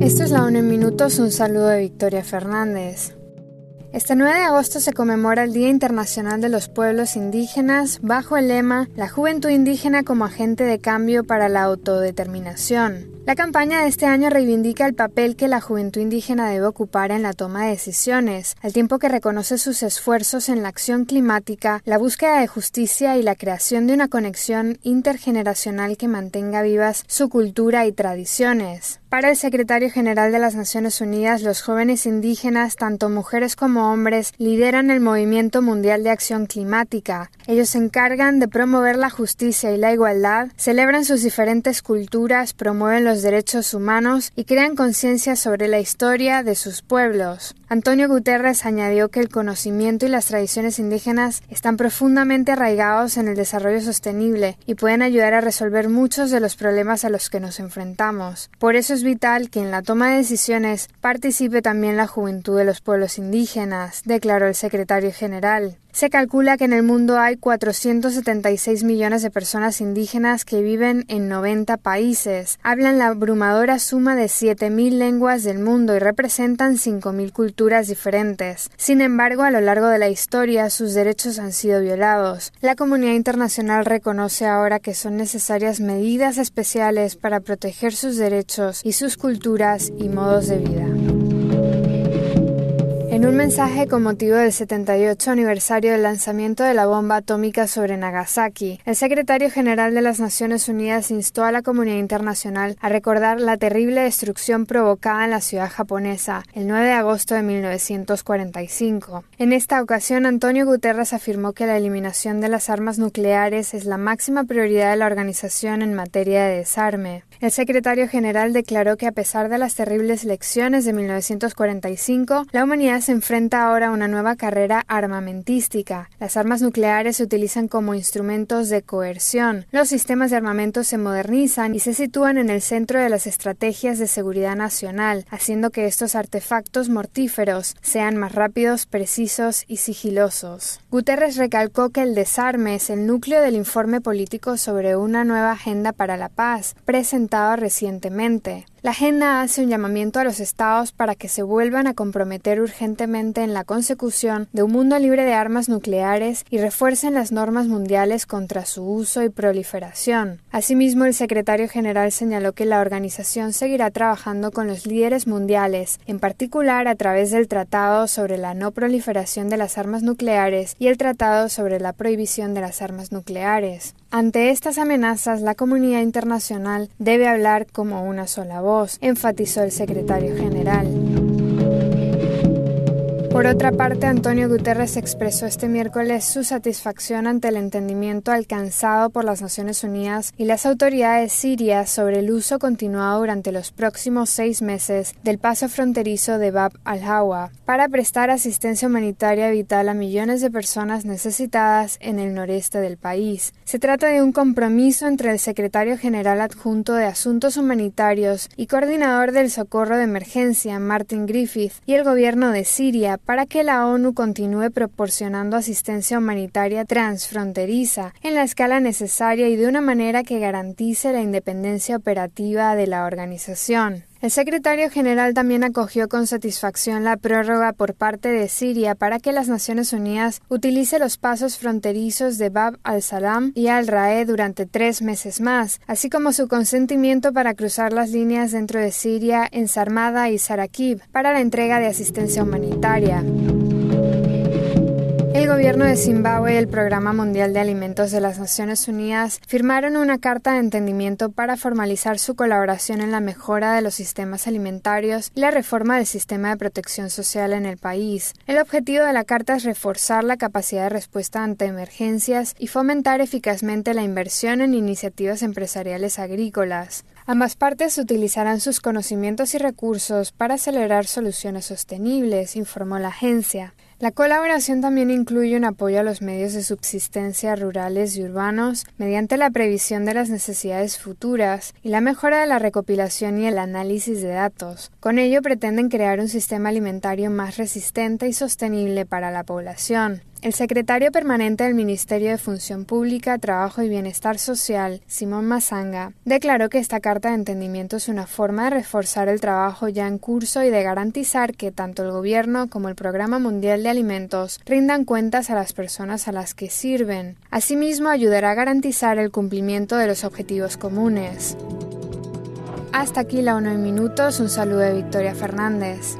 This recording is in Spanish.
Esto es la UNO en Minutos, un saludo de Victoria Fernández. Este 9 de agosto se conmemora el Día Internacional de los Pueblos Indígenas bajo el lema La juventud indígena como agente de cambio para la autodeterminación. La campaña de este año reivindica el papel que la juventud indígena debe ocupar en la toma de decisiones, al tiempo que reconoce sus esfuerzos en la acción climática, la búsqueda de justicia y la creación de una conexión intergeneracional que mantenga vivas su cultura y tradiciones. Para el secretario general de las Naciones Unidas, los jóvenes indígenas, tanto mujeres como hombres, lideran el movimiento mundial de acción climática. Ellos se encargan de promover la justicia y la igualdad, celebran sus diferentes culturas, promueven los derechos humanos y crean conciencia sobre la historia de sus pueblos. Antonio Guterres añadió que el conocimiento y las tradiciones indígenas están profundamente arraigados en el desarrollo sostenible y pueden ayudar a resolver muchos de los problemas a los que nos enfrentamos. Por eso es vital que en la toma de decisiones participe también la juventud de los pueblos indígenas, declaró el secretario general. Se calcula que en el mundo hay 476 millones de personas indígenas que viven en 90 países, hablan la abrumadora suma de 7.000 lenguas del mundo y representan 5.000 culturas diferentes. Sin embargo, a lo largo de la historia sus derechos han sido violados. La comunidad internacional reconoce ahora que son necesarias medidas especiales para proteger sus derechos y sus culturas y modos de vida. En un mensaje con motivo del 78 aniversario del lanzamiento de la bomba atómica sobre Nagasaki, el secretario general de las Naciones Unidas instó a la comunidad internacional a recordar la terrible destrucción provocada en la ciudad japonesa el 9 de agosto de 1945. En esta ocasión, Antonio Guterres afirmó que la eliminación de las armas nucleares es la máxima prioridad de la organización en materia de desarme. El secretario general declaró que a pesar de las terribles lecciones de 1945, la humanidad se enfrenta ahora a una nueva carrera armamentística. Las armas nucleares se utilizan como instrumentos de coerción. Los sistemas de armamento se modernizan y se sitúan en el centro de las estrategias de seguridad nacional, haciendo que estos artefactos mortíferos sean más rápidos, precisos y sigilosos. Guterres recalcó que el desarme es el núcleo del informe político sobre una nueva agenda para la paz, recientemente. La agenda hace un llamamiento a los estados para que se vuelvan a comprometer en la consecución de un mundo libre de armas nucleares y refuercen las normas mundiales contra su uso y proliferación. Asimismo, el secretario general señaló que la organización seguirá trabajando con los líderes mundiales, en particular a través del Tratado sobre la no proliferación de las armas nucleares y el Tratado sobre la prohibición de las armas nucleares. Ante estas amenazas, la comunidad internacional debe hablar como una sola voz, enfatizó el secretario general. Por otra parte, Antonio Guterres expresó este miércoles su satisfacción ante el entendimiento alcanzado por las Naciones Unidas y las autoridades sirias sobre el uso continuado durante los próximos seis meses del paso fronterizo de Bab al-Hawa para prestar asistencia humanitaria vital a millones de personas necesitadas en el noreste del país. Se trata de un compromiso entre el secretario general adjunto de Asuntos Humanitarios y coordinador del socorro de emergencia, Martin Griffith, y el gobierno de Siria para que la ONU continúe proporcionando asistencia humanitaria transfronteriza en la escala necesaria y de una manera que garantice la independencia operativa de la organización. El secretario general también acogió con satisfacción la prórroga por parte de Siria para que las Naciones Unidas utilice los pasos fronterizos de Bab al-Salam y al-Rae durante tres meses más, así como su consentimiento para cruzar las líneas dentro de Siria en Sarmada y Sarakib para la entrega de asistencia humanitaria. El gobierno de Zimbabue y el Programa Mundial de Alimentos de las Naciones Unidas firmaron una carta de entendimiento para formalizar su colaboración en la mejora de los sistemas alimentarios y la reforma del sistema de protección social en el país. El objetivo de la carta es reforzar la capacidad de respuesta ante emergencias y fomentar eficazmente la inversión en iniciativas empresariales agrícolas. Ambas partes utilizarán sus conocimientos y recursos para acelerar soluciones sostenibles, informó la agencia. La colaboración también incluye un apoyo a los medios de subsistencia rurales y urbanos mediante la previsión de las necesidades futuras y la mejora de la recopilación y el análisis de datos. Con ello pretenden crear un sistema alimentario más resistente y sostenible para la población. El secretario permanente del Ministerio de Función Pública, Trabajo y Bienestar Social, Simón Mazanga, declaró que esta carta de entendimiento es una forma de reforzar el trabajo ya en curso y de garantizar que tanto el Gobierno como el Programa Mundial de Alimentos rindan cuentas a las personas a las que sirven. Asimismo, ayudará a garantizar el cumplimiento de los objetivos comunes. Hasta aquí la 1 en minutos. Un saludo de Victoria Fernández.